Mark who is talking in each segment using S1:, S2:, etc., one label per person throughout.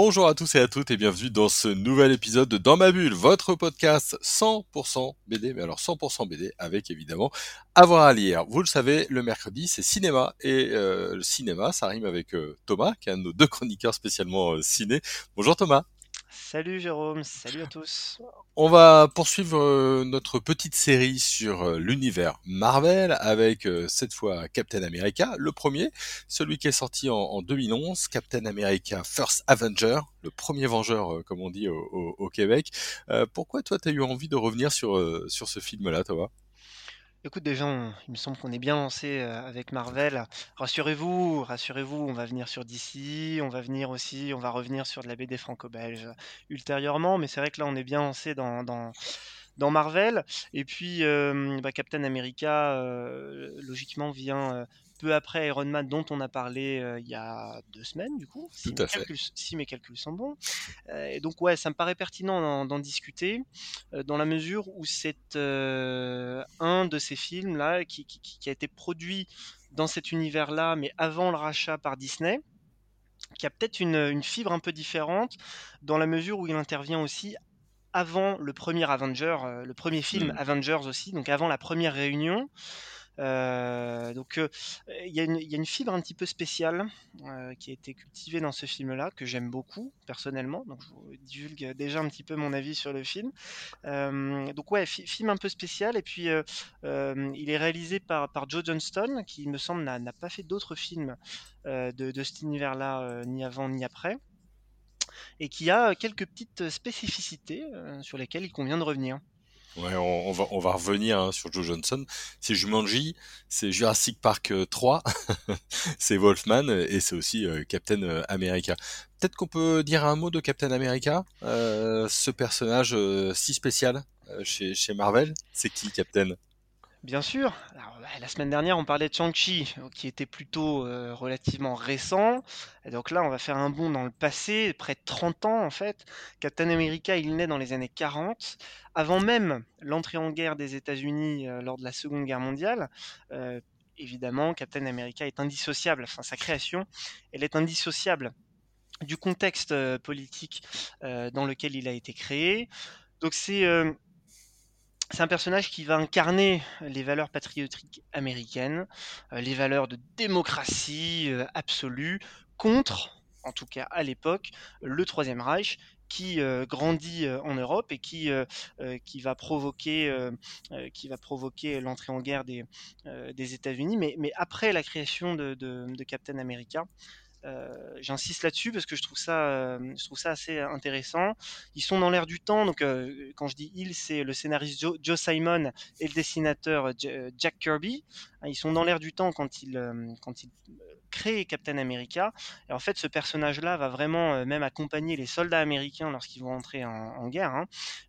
S1: Bonjour à tous et à toutes et bienvenue dans ce nouvel épisode de Dans ma bulle, votre podcast 100% BD, mais alors 100% BD avec évidemment avoir à lire. Vous le savez, le mercredi c'est cinéma et euh, le cinéma ça rime avec euh, Thomas qui est un de nos deux chroniqueurs spécialement euh, ciné. Bonjour Thomas.
S2: Salut Jérôme, salut à tous.
S1: On va poursuivre euh, notre petite série sur euh, l'univers Marvel avec euh, cette fois Captain America, le premier, celui qui est sorti en, 2011, Captain America First Avenger, le premier Vengeur comme on dit au, Québec. pourquoi toi tu as eu envie de revenir sur, sur ce film-là, Thomas
S2: Écoute, déjà, il me semble qu'on est bien lancé avec Marvel. Rassurez-vous, rassurez-vous, on va venir sur DC, on va venir aussi, on va revenir sur de la BD franco-belge ultérieurement, mais c'est vrai que là, on est bien lancé dans, dans, Marvel. Et puis, bah, Captain America, logiquement, vient peu après Iron Man, dont on a parlé euh, il y a deux semaines, du coup,
S1: si,
S2: mes, calculs, si mes calculs sont bons. Euh, et donc, ouais, ça me paraît pertinent d'en discuter, euh, dans la mesure où c'est un de ces films-là qui, a été produit dans cet univers-là, mais avant le rachat par Disney qui a peut-être une, fibre un peu différente dans la mesure où il intervient aussi avant le premier Avenger, le premier film mmh. Avengers aussi, donc avant la première réunion. Euh, donc il y, a une fibre un petit peu spéciale qui a été cultivée dans ce film-là que j'aime beaucoup personnellement. Donc je vous divulgue déjà un petit peu mon avis sur le film. donc ouais, film un peu spécial et puis il est réalisé par, par Joe Johnston qui il me semble n'a pas fait d'autres films de, de, cet univers-là ni avant ni après et qui a quelques petites spécificités sur lesquelles il convient de revenir.
S1: Ouais, on, va, on va revenir hein, sur Joe Johnson. C'est Jumanji, c'est Jurassic Park 3, euh, c'est Wolfman et c'est aussi euh, Captain euh, America. Peut-être qu'on peut dire un mot de Captain America, ce personnage si spécial chez Marvel. C'est qui Captain?
S2: Bien sûr. Bah, la semaine dernière, on parlait de Shang-Chi, qui était plutôt euh, relativement récent. Et donc là, on va faire un bond dans le passé, près de 30 ans en fait. Captain America, il naît dans les années 40, avant même l'entrée en guerre des États-Unis euh, lors de la Seconde Guerre mondiale. Euh, évidemment, Captain America est indissociable, enfin sa création, elle est indissociable du contexte politique dans lequel il a été créé. Donc c'est c'est un personnage qui va incarner les valeurs patriotiques américaines, euh, les valeurs de démocratie euh, absolue, contre, en tout cas à l'époque, le Troisième Reich qui euh, grandit en Europe et qui, va provoquer, l'entrée en guerre des, États-Unis. Mais, après la création de Captain America, euh, j'insiste là-dessus parce que je trouve ça, euh, je trouve ça assez intéressant. Ils sont dans l'air du temps, donc euh, quand je dis ils, c'est le scénariste Joe, Simon et le dessinateur Jack Kirby. Ils sont dans l'air du temps quand ils, quand ils créent Captain America. Et en fait, ce personnage-là va vraiment même accompagner les soldats américains lorsqu'ils vont entrer en, guerre. Hein.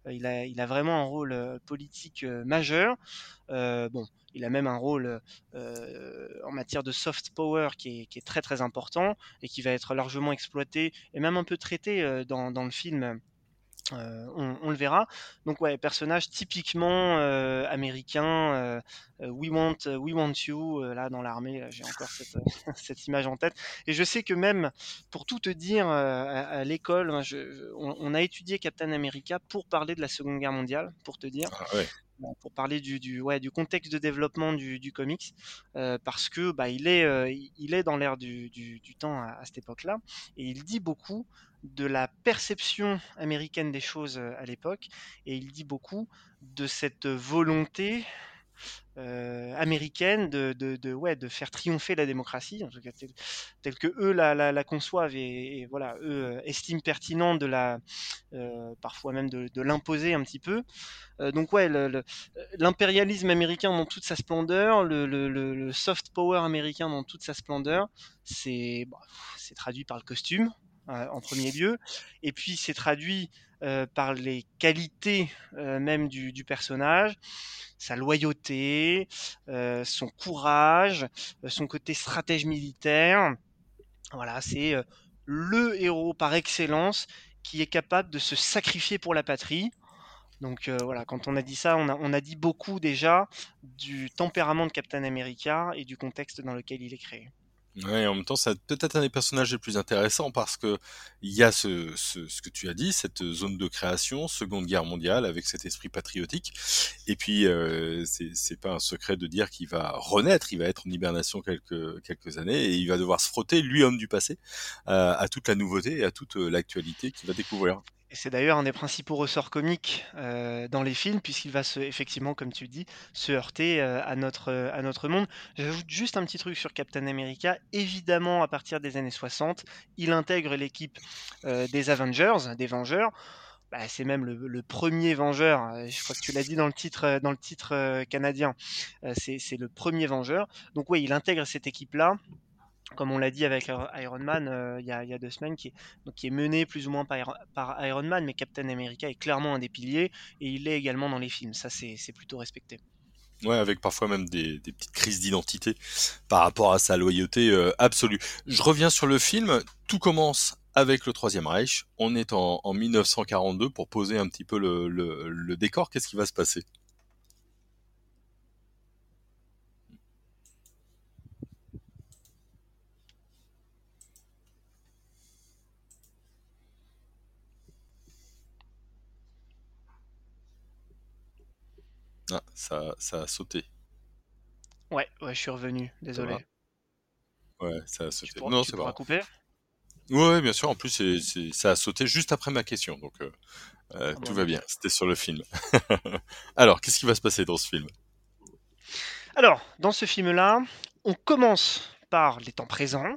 S2: Il, a, il a vraiment un rôle politique majeur. bon, il a même un rôle en matière de soft power qui est, très très important et qui va être largement exploité et même un peu traité dans, le film. On, le verra. Donc ouais, personnage typiquement américain. we want, we want you. là dans l'armée, j'ai encore cette, image en tête. Et je sais que même pour tout te dire, à, l'école, on, a étudié Captain America pour parler de la Seconde Guerre mondiale, pour te dire.
S1: Ah ouais
S2: pour parler du, du, ouais, du contexte de développement du, du comics, euh, parce que bah, il, est, euh, il est dans l'ère du, du, du, temps à, à cette époque-là, et il dit beaucoup de la perception américaine des choses euh, à l'époque, et il dit beaucoup de cette volonté euh, américaine de, de, ouais, de faire triompher la démocratie, en tout cas telle, que eux la, conçoivent et, voilà eux euh, estiment pertinent de la, parfois même de, l'imposer un petit peu. Donc ouais, l'impérialisme américain dans toute sa splendeur, le, soft power américain dans toute sa splendeur, c'est c'est traduit par le costume en premier lieu, et puis c'est traduit euh, par les qualités euh, même du, personnage, sa loyauté, euh, son courage, son côté stratège militaire. Voilà, c'est le héros par excellence qui est capable de se sacrifier pour la patrie. Donc voilà, quand on a dit ça, on a, dit beaucoup déjà du tempérament de Captain America et du contexte dans lequel il est créé.
S1: Ouais, en même temps, c'est peut-être un des personnages les plus intéressants parce que il y a ce, ce, que tu as dit, cette zone de création, Seconde Guerre mondiale, avec cet esprit patriotique. Et puis, euh, c'est pas un secret de dire qu'il va renaître, il va être en hibernation quelques quelques années et il va devoir se frotter, lui homme du passé, à toute la nouveauté et à toute l'actualité qu'il va découvrir.
S2: C'est d'ailleurs un des principaux ressorts comiques euh, dans les films, puisqu'il va se, effectivement, comme tu dis, se heurter euh, à, notre, euh, à notre monde. J'ajoute juste un petit truc sur Captain America. Évidemment, à partir des années 60, il intègre l'équipe des Avengers, des Vengeurs. Bah, c'est même le, premier Vengeur. Je crois que tu l'as dit dans le titre canadien. c'est le premier Vengeur. Donc oui, il intègre cette équipe-là comme on l'a dit avec Iron Man euh, il y, a deux semaines, qui est, est mené plus ou moins par, Iron Man, mais Captain America est clairement un des piliers et il l'est également dans les films. Ça, c'est plutôt respecté.
S1: Ouais, avec parfois même des, petites crises d'identité par rapport à sa loyauté euh, absolue. Je reviens sur le film. Tout commence avec le Troisième Reich. On est en, 1942 pour poser un petit peu le décor. Qu'est-ce qui va se passer? Ah, ça, ça a sauté.
S2: Ouais, ouais, je suis revenu, désolé.
S1: Ouais, ça a sauté.
S2: non, c'est pas. couper?
S1: Ouais, bien sûr. En plus, c'est, ça a sauté juste après ma question, donc euh, euh, ah tout va bien. C'était sur le film. Alors, qu'est-ce qui va se passer dans ce film?
S2: Alors, dans ce film-là, on commence par les temps présents,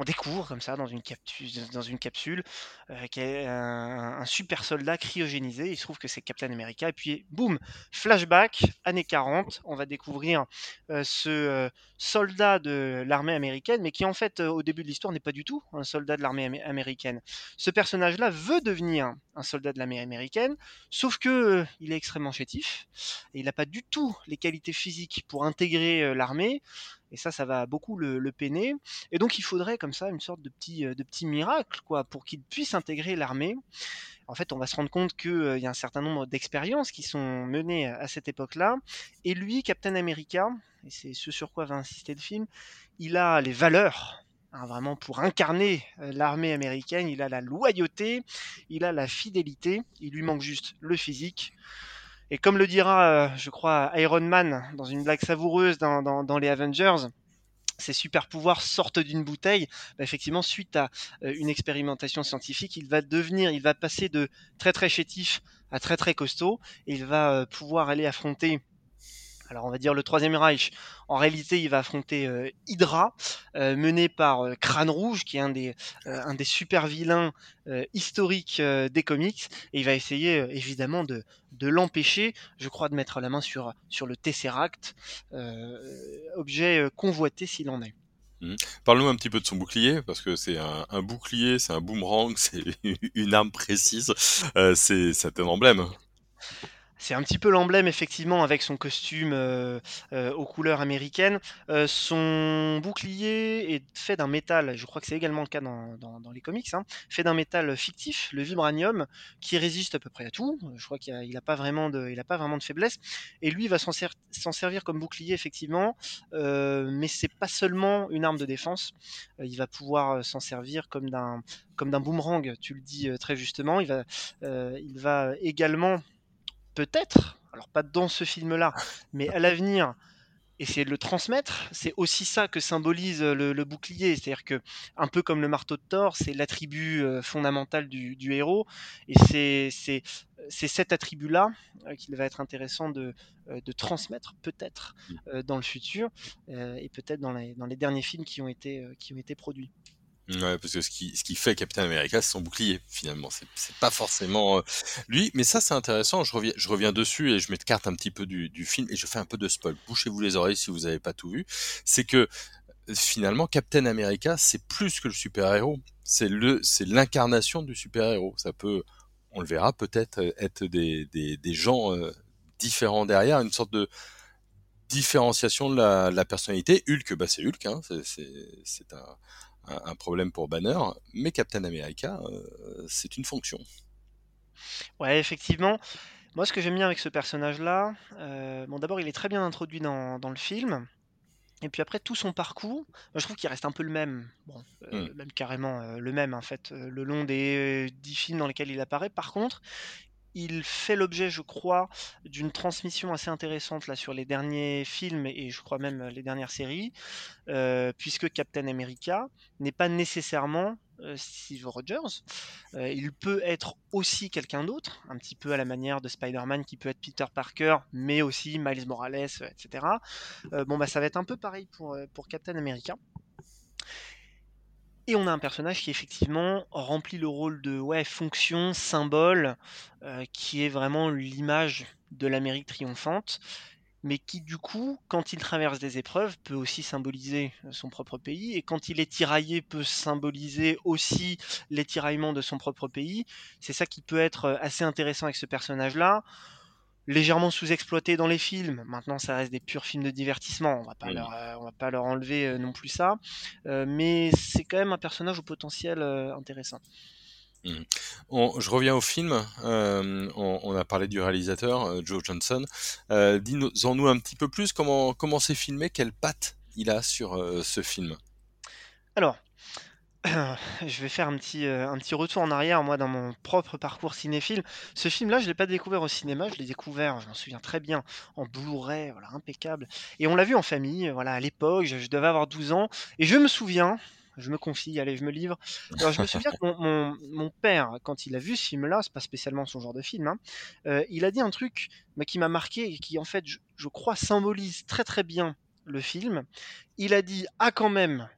S2: on découvre comme ça dans une, capsule, euh, un, super soldat cryogénisé. Il se trouve que c'est Captain America. Et puis, boum, flashback, années 40. On va découvrir euh, ce euh, soldat de l'armée américaine, mais qui en fait, au début de l'histoire, n'est pas du tout un soldat de l'armée américaine. Ce personnage-là veut devenir un soldat de l'armée américaine, sauf que il est extrêmement chétif et il n'a pas du tout les qualités physiques pour intégrer l'armée. Et ça, ça va beaucoup le, peiner. Et donc, il faudrait comme ça une sorte de petit, euh, de petit miracle, quoi, pour qu'il puisse intégrer l'armée. En fait, on va se rendre compte qu'il euh, y a un certain nombre d'expériences qui sont menées à cette époque-là. Et lui, Captain America, et c'est ce sur quoi va insister le film, il a les valeurs hein, vraiment pour incarner euh, l'armée américaine. Il a la loyauté, il a la fidélité, il lui manque juste le physique. Et comme le dira, euh, je crois, Iron Man dans une blague savoureuse dans, les Avengers, ces super pouvoirs sortent d'une bouteille. Bah, effectivement, suite à euh, une expérimentation scientifique, il va devenir, il va passer de très très chétif à très très costaud, et il va euh, pouvoir aller affronter alors on va dire le troisième Reich, en réalité il va affronter euh, Hydra, euh, mené par euh, Crâne Rouge, qui est un des, un des super vilains historiques des comics, et il va essayer évidemment de, de l'empêcher, je crois, de mettre la main sur, sur le Tesseract, objet convoité s'il en est.
S1: Mmh. Parle-nous un petit peu de son bouclier, parce que c'est un, bouclier, c'est un boomerang, c'est une arme précise, c'est un emblème.
S2: C'est un petit peu l'emblème effectivement avec son costume euh, euh, aux couleurs américaines. Euh, son bouclier est fait d'un métal, je crois que c'est également le cas dans, les comics, hein, fait d'un métal fictif, le vibranium, qui résiste à peu près à tout. Je crois qu'il n'a pas, vraiment de, pas vraiment de faiblesse. Et lui va s'en servir comme bouclier effectivement, mais c'est pas seulement une arme de défense. il va pouvoir s'en servir comme d'un comme d'un boomerang, tu le dis très justement. Il va, il va également peut-être, alors pas dans ce film-là, mais à l'avenir, essayer de le transmettre. C'est aussi ça que symbolise le, bouclier, c'est-à-dire que un peu comme le marteau de Thor, c'est l'attribut euh, fondamental du, héros, et c'est cet attribut-là euh, qu'il va être intéressant de, euh, transmettre peut-être mmh. dans le futur, et peut-être dans les, dans les derniers films qui ont été, qui ont été produits.
S1: Ouais, parce que ce qui, ce qui fait Captain America, c'est son bouclier, finalement. C'est, c'est pas forcément euh, lui, mais ça, c'est intéressant. Je reviens, je reviens dessus et je m'écarte un petit peu du, du film et je fais un peu de spoil. Bouchez-vous les oreilles si vous avez pas tout vu. C'est que, finalement, Captain America, c'est plus que le super-héros. C'est le, c'est l'incarnation du super-héros. Ça peut, on le verra, peut-être être des, des, des gens euh, différents derrière, une sorte de différenciation de la, la personnalité. Hulk, bah c'est Hulk, hein, c'est, c'est, c'est un un, problème pour Banner, mais Captain America, c'est une fonction.
S2: Ouais, effectivement. Moi, ce que j'aime bien avec ce personnage-là, bon, d'abord, il est très bien introduit dans, dans le film. Et puis après, tout son parcours, je trouve qu'il reste un peu le même. Bon, mmh. même carrément le même, en fait, le long des dix films dans lesquels il apparaît. Par contre, il fait l'objet, je crois, d'une transmission assez intéressante là sur les derniers films et je crois même les dernières séries, euh, puisque Captain America n'est pas nécessairement euh, Steve Rogers. Euh, il peut être aussi quelqu'un d'autre, un petit peu à la manière de Spider-Man qui peut être Peter Parker, mais aussi Miles Morales, etc. bon bah ça va être un peu pareil pour, pour Captain America. Et on a un personnage qui effectivement remplit le rôle de ouais, fonction, symbole, euh, qui est vraiment l'image de l'Amérique triomphante, mais qui du coup, quand il traverse des épreuves, peut aussi symboliser son propre pays, et quand il est tiraillé, peut symboliser aussi les tiraillements de son propre pays. C'est ça qui peut être assez intéressant avec ce personnage-là légèrement sous-exploité dans les films. Maintenant, ça reste des purs films de divertissement. On va pas, leur, euh, on va pas leur enlever euh, non plus ça. Euh, mais c'est quand même un personnage au potentiel intéressant.
S1: Mmh. je reviens au film. on, a parlé du réalisateur Joe Johnson. Dis-en-nous un petit peu plus comment comment c'est filmé, quelle patte il a sur ce film?
S2: Alors, je vais faire un petit, euh, un petit retour en arrière, moi, dans mon propre parcours cinéphile. Ce film-là, je l'ai pas découvert au cinéma, je l'ai découvert, je m'en souviens très bien, en Blu-ray, voilà, impeccable. Et on l'a vu en famille, voilà, à l'époque, je, devais avoir 12 ans, et je me souviens, je me confie, allez, je me livre. Alors, je me souviens que mon, mon, père, quand il a vu ce film-là, c'est pas spécialement son genre de film, hein, euh, il a dit un truc bah, qui m'a marqué et qui, en fait, je, je crois, symbolise très très bien le film. Il a dit Ah, quand même,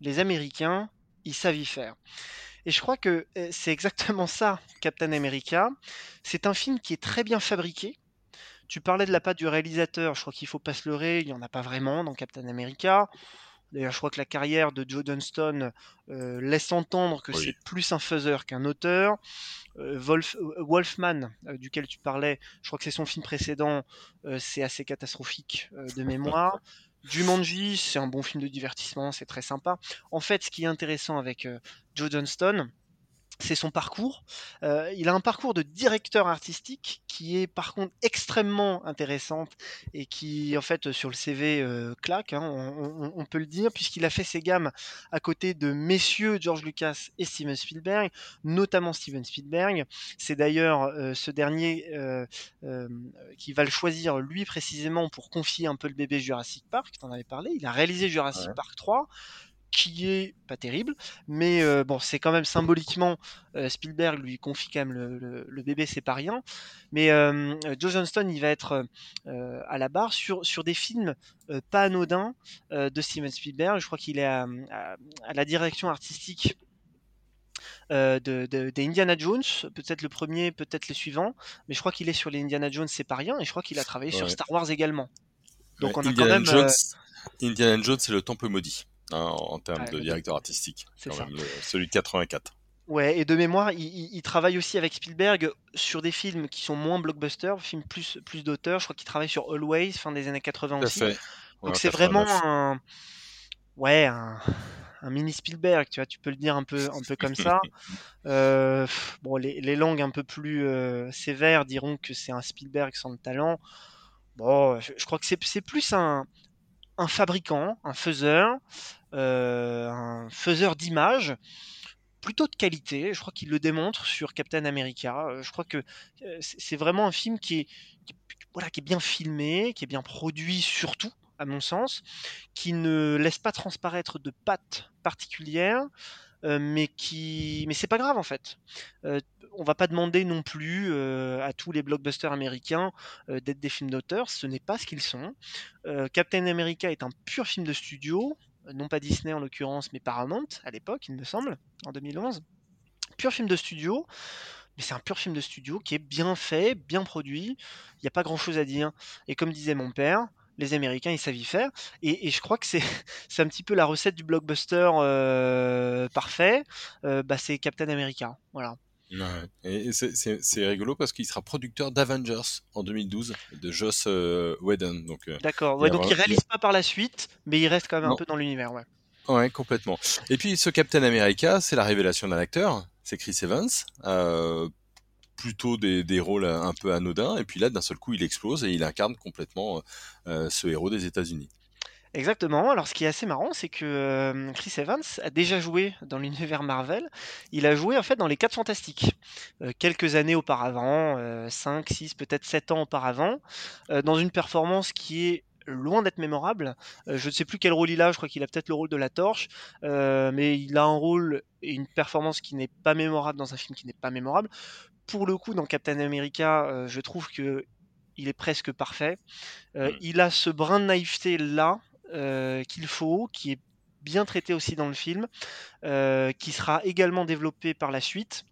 S2: les Américains, ils savent y faire. Et je crois que euh, c'est exactement ça, Captain America. C'est un film qui est très bien fabriqué. Tu parlais de la patte du réalisateur, je crois qu'il faut pas se leurrer, il n'y en a pas vraiment dans Captain America. D'ailleurs, je crois que la carrière de Joe Dunston euh, laisse entendre que c'est plus un faiseur qu'un auteur. Euh, Wolfman, duquel tu parlais, je crois que c'est son film précédent, c'est assez catastrophique de mémoire. Jumanji, c'est un bon film de divertissement, c'est très sympa. En fait, ce qui est intéressant avec euh, Joe Johnston, c'est son parcours. Euh, il a un parcours de directeur artistique qui est par contre extrêmement intéressante et qui en fait sur le CV euh, claque, hein, on, peut le dire, puisqu'il a fait ses gammes à côté de messieurs George Lucas et Steven Spielberg, notamment Steven Spielberg. C'est d'ailleurs euh, ce dernier qui va le choisir lui précisément pour confier un peu le bébé Jurassic Park, tu en avais parlé. Il a réalisé Jurassic Park 3 qui est pas terrible, mais euh, bon, c'est quand même symboliquement euh, Spielberg lui confie quand même le, bébé, c'est pas rien. Mais euh, Joe Johnston, il va être à la barre sur, sur des films pas anodins de Steven Spielberg. Je crois qu'il est à, la direction artistique de, des Indiana Jones, peut-être le premier, peut-être les suivants, mais je crois qu'il est sur les Indiana Jones, c'est pas rien, et je crois qu'il a travaillé sur Star Wars également.
S1: Donc on a quand même. Indiana Jones, c'est le temple maudit. Hein, en, termes de directeur artistique. C'est celui de 84.
S2: Ouais, et de mémoire, il, travaille aussi avec Spielberg sur des films qui sont moins blockbusters, films plus, plus d'auteurs. Je crois qu'il travaille sur Always, fin des années 80 aussi. Donc c'est vraiment un, ouais, un, mini Spielberg, tu vois, tu peux le dire un peu, un peu comme ça. Euh, bon, les, les, langues un peu plus euh, sévères diront que c'est un Spielberg sans le talent. Bon, je crois que c'est plus un, un fabricant, un faiseur, euh, un faiseur d'images plutôt de qualité. Je crois qu'il le démontre sur Captain America. Euh, je crois que euh, c'est vraiment un film qui est, voilà, qui est bien filmé, qui est bien produit surtout, à mon sens, qui ne laisse pas transparaître de pattes particulières, mais qui, mais c'est pas grave en fait on va pas demander non plus euh, à tous les blockbusters américains euh, d'être des films d'auteur, ce n'est pas ce qu'ils sont. Euh, Captain America est un pur film de studio, non pas Disney en l'occurrence, mais Paramount à l'époque, il me semble, en 2011. Pur film de studio, mais c'est un pur film de studio qui est bien fait, bien produit, il n'y a pas grand chose à dire. Et comme disait mon père, les Américains, ils savent y faire. Et, je crois que c'est, un petit peu la recette du blockbuster parfait. bah, c'est Captain America. Voilà.
S1: Et c'est rigolo parce qu'il sera producteur d'Avengers en 2012 de Joss euh, Whedon.
S2: Donc, euh, D'accord, ouais, donc il réalise pas par la suite, mais il reste quand même un peu dans l'univers. Ouais.
S1: Ouais, complètement. Et puis ce Captain America, c'est la révélation d'un acteur, c'est Chris Evans. Euh, plutôt des, rôles un peu anodins, et puis là, d'un seul coup, il explose et il incarne complètement euh, ce héros des États-Unis.
S2: Exactement. Alors, ce qui est assez marrant, c'est que euh, Chris Evans a déjà joué dans l'univers Marvel. Il a joué en fait dans les 4 Fantastiques euh, quelques années auparavant, 5, 6, peut-être 7 ans auparavant, dans une performance qui est loin d'être mémorable. je ne sais plus quel rôle il a, je crois qu'il a peut-être le rôle de la torche, mais il a un rôle et une performance qui n'est pas mémorable dans un film qui n'est pas mémorable. Pour le coup, dans Captain America, je trouve que il est presque parfait. Mmh. Il a ce brin de naïveté là qu'il faut, qui est bien traité aussi dans le film, qui sera également développé par la suite.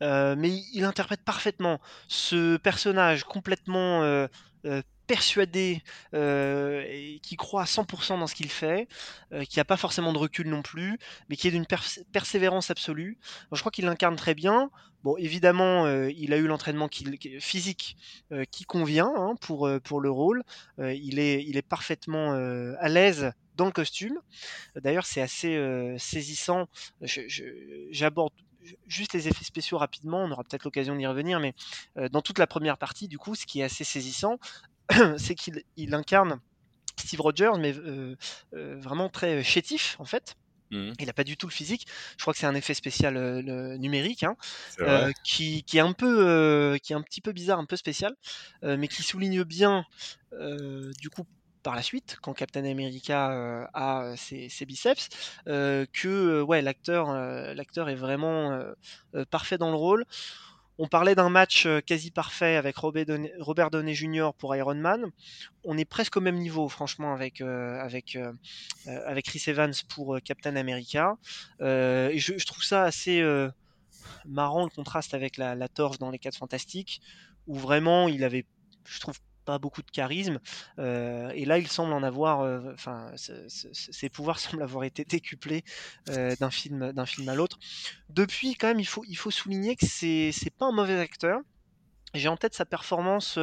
S2: Mais il interprète parfaitement ce personnage complètement persuadé euh, et qui croit à 100% dans ce qu'il fait, euh, qui n'a pas forcément de recul non plus, mais qui est d'une persévérance absolue. je crois qu'il l'incarne très bien. Bon, évidemment, euh, il a eu l'entraînement physique qui convient hein, pour, pour le rôle. il, est, il est parfaitement à l'aise dans le costume. D'ailleurs, c'est assez saisissant. J'aborde juste les effets spéciaux rapidement, on aura peut-être l'occasion d'y revenir, mais dans toute la première partie, du coup, ce qui est assez saisissant, c'est qu'il incarne Steve Rogers, mais euh, euh, vraiment très chétif en fait. Mmh. Il n'a pas du tout le physique. Je crois que c'est un effet spécial euh, numérique hein, qui, est un peu, qui est un petit peu bizarre, un peu spécial, mais qui souligne bien, du coup, par la suite, quand Captain America a ses, ses biceps, que ouais, l'acteur, l'acteur est vraiment parfait dans le rôle. On parlait d'un match euh, quasi parfait avec Robert Downey, Jr. pour Iron Man. On est presque au même niveau, franchement, avec, euh, avec, euh, avec Chris Evans pour Captain America. je, trouve ça assez marrant le contraste avec la, la torche dans les 4 Fantastiques, où vraiment il avait, je trouve, pas beaucoup de charisme. Euh, et là, il semble en avoir, euh, enfin, ses pouvoirs semblent avoir été décuplés euh, d'un film, d'un film à l'autre. Depuis, quand même, il faut, il faut souligner que c'est, c'est pas un mauvais acteur. J'ai en tête sa performance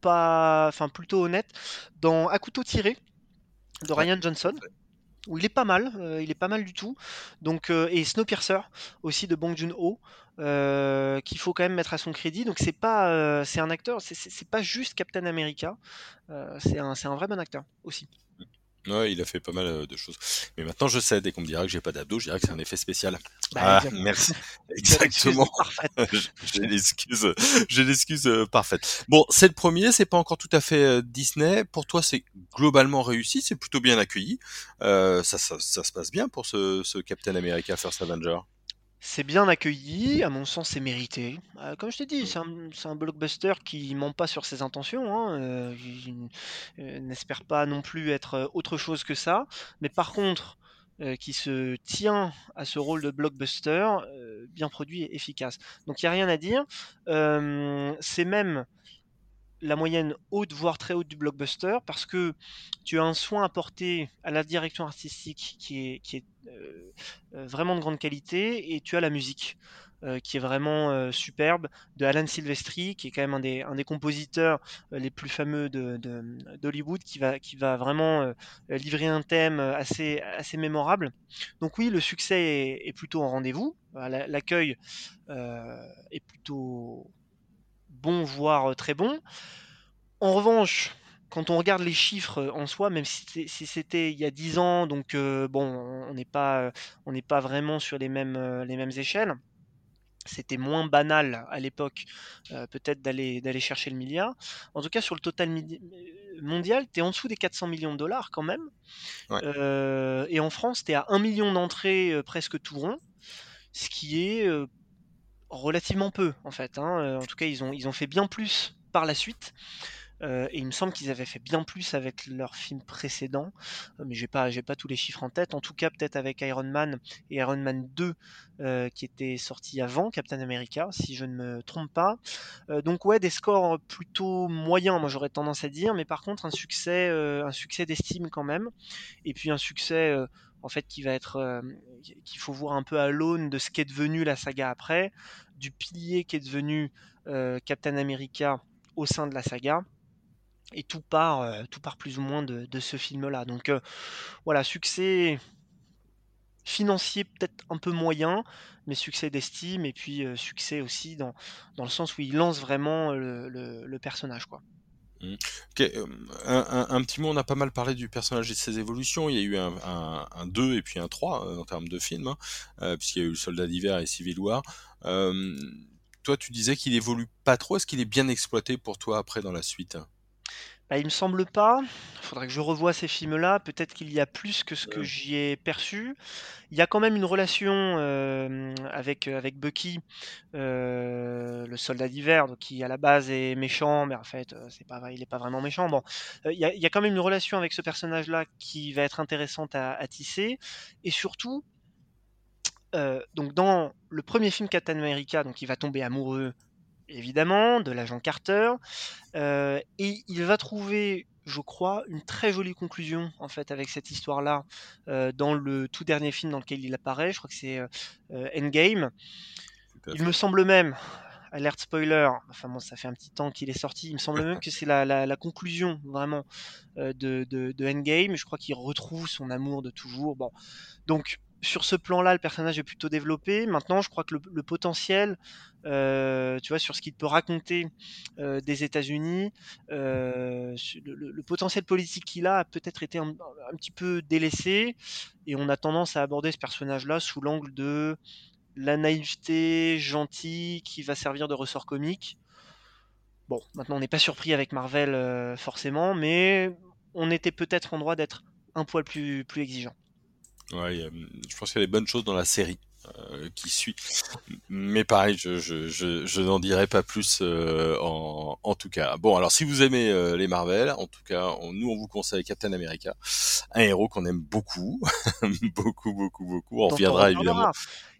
S2: pas, enfin, plutôt honnête dans À couteau tiré de Ryan Johnson où il est pas mal, il est pas mal du tout. Donc et Snowpiercer aussi de Bong Joon-ho, euh, qu'il faut quand même mettre à son crédit. Donc c'est pas, euh, c'est un acteur, c'est pas juste Captain America, euh, c'est un, un, vrai bon acteur aussi.
S1: Ouais, il a fait pas mal de choses. Mais maintenant, je sais, dès qu'on me dira que j'ai pas d'abdos, je dirais que c'est un effet spécial. Bah, ah, merci. Exactement. j'ai l'excuse, j'ai l'excuse parfaite. Bon, c'est le premier, c'est pas encore tout à fait Disney. Pour toi, c'est globalement réussi, c'est plutôt bien accueilli. ça, ça, ça, se passe bien pour ce, ce Captain America First Avenger?
S2: C'est bien accueilli, à mon sens, c'est mérité. Euh, comme je t'ai dit, c'est un, blockbuster qui ment pas sur ses intentions. Hein, euh, euh, n'espère pas non plus être autre chose que ça. Mais par contre, qui se tient à ce rôle de blockbuster, bien produit et efficace. Donc il n'y a rien à dire. c'est même la moyenne haute, voire très haute du blockbuster, parce que tu as un soin apporté à la direction artistique qui est, euh, euh, vraiment de grande qualité, et tu as la musique. Euh, qui est vraiment superbe, de Alan Silvestri, qui est quand même un des, compositeurs les plus fameux d'Hollywood, qui, va, vraiment livrer un thème assez, mémorable. Donc oui, le succès est plutôt en rendez-vous, l'accueil est plutôt bon, voire très bon. En revanche, quand on regarde les chiffres en soi, même si c'était il y a 10 ans, donc bon, on n'est pas, on n'est pas vraiment sur les mêmes, les mêmes échelles. C'était moins banal à l'époque, peut-être d'aller d'aller chercher le milliard. En tout cas, sur le total mondial, tu es en dessous des 400 millions de dollars quand même. et en France, tu es à 1 million d'entrées presque tout rond, ce qui est relativement peu en fait. Hein. En tout cas, ils ont, fait bien plus par la suite. Euh, et il me semble qu'ils avaient fait bien plus avec leurs films précédents, euh, mais j'ai pas, pas tous les chiffres en tête. En tout cas, peut-être avec Iron Man et Iron Man 2 euh, qui étaient sortis avant Captain America, si je ne me trompe pas. donc ouais, des scores plutôt moyens, moi j'aurais tendance à dire, mais par contre un succès, un succès d'estime quand même, et puis un succès en fait qui va être qu'il faut voir un peu à l'aune de ce qu'est devenu la saga après, du pilier qui est devenu Captain America au sein de la saga et tout part, tout part plus ou moins de, ce film-là. Donc voilà, succès financier peut-être un peu moyen, mais succès d'estime et puis succès aussi dans, dans le sens où il lance vraiment le, le, personnage. Quoi.
S1: Mmh. un, petit mot, on a pas mal parlé du personnage et de ses évolutions. Il y a eu un, un, 2 et puis un 3 en termes de films, hein, puisqu'il y a eu le Soldat d'hiver et Civil War. toi, tu disais qu'il évolue pas trop. Est-ce qu'il est bien exploité pour toi après dans la suite?
S2: Bah, il me semble pas. Il faudrait que je revoie ces films-là. Peut-être qu'il y a plus que ce que j'y ai perçu. Il y a quand même une relation avec, avec Bucky, le soldat d'hiver, qui à la base est méchant, mais en fait, c'est pas, il n'est pas vraiment méchant. Bon, il y, a, quand même une relation avec ce personnage-là qui va être intéressante à, à tisser. Et surtout, donc dans le premier film Captain America, donc il va tomber amoureux évidemment, de l'agent Carter, euh, et il va trouver, je crois, une très jolie conclusion en fait avec cette histoire-là euh, dans le tout dernier film dans lequel il apparaît. Je crois que c'est euh, Endgame. Il me semble même, alerte spoiler, enfin bon, ça fait un petit temps qu'il est sorti. Il me semble même que c'est la, conclusion vraiment de, de, de, Endgame. Je crois qu'il retrouve son amour de toujours. Bon, donc sur ce plan-là, le personnage est plutôt développé. Maintenant, je crois que le, potentiel, euh, tu vois, sur ce qu'il peut raconter euh, des États-Unis, euh, le, potentiel politique qu'il a a peut-être été un, petit peu délaissé, et on a tendance à aborder ce personnage-là sous l'angle de la naïveté gentille qui va servir de ressort comique. Bon, maintenant on n'est pas surpris avec Marvel forcément, mais on était peut-être en droit d'être un poil plus, plus exigeant.
S1: Ouais, je pense qu'il y a des bonnes choses dans la série. Euh, qui suit. Mais pareil, je, je, je, je n'en dirai pas plus euh, en, en, tout cas. Bon, alors si vous aimez euh, les Marvel, en tout cas, nous on vous conseille Captain America, un héros qu'on aime beaucoup, beaucoup, beaucoup, beaucoup. On reviendra évidemment.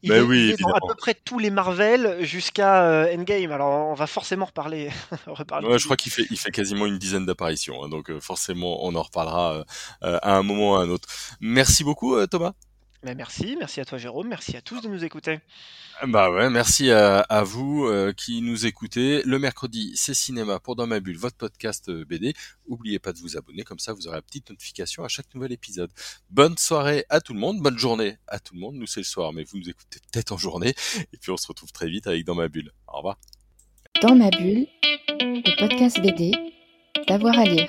S2: Il est, oui, dans à peu près tous les Marvel jusqu'à Endgame. Alors on va forcément reparler.
S1: reparler ouais, je crois qu'il fait, il fait quasiment une dizaine d'apparitions. Hein, donc forcément, on en reparlera à un moment ou à un autre. Merci beaucoup, Thomas
S2: merci, merci à toi Jérôme, merci à tous de nous écouter.
S1: Bah ouais, merci à, vous euh, qui nous écoutez. Le mercredi, c'est cinéma pour Dans ma bulle, votre podcast euh, BD. N'oubliez pas de vous abonner, comme ça vous aurez la petite notification à chaque nouvel épisode. Bonne soirée à tout le monde, bonne journée à tout le monde. Nous c'est le soir, mais vous nous écoutez peut-être en journée. Et puis on se retrouve très vite avec Dans ma bulle. Au revoir.
S3: Dans ma bulle, le podcast BD, d'avoir à lire.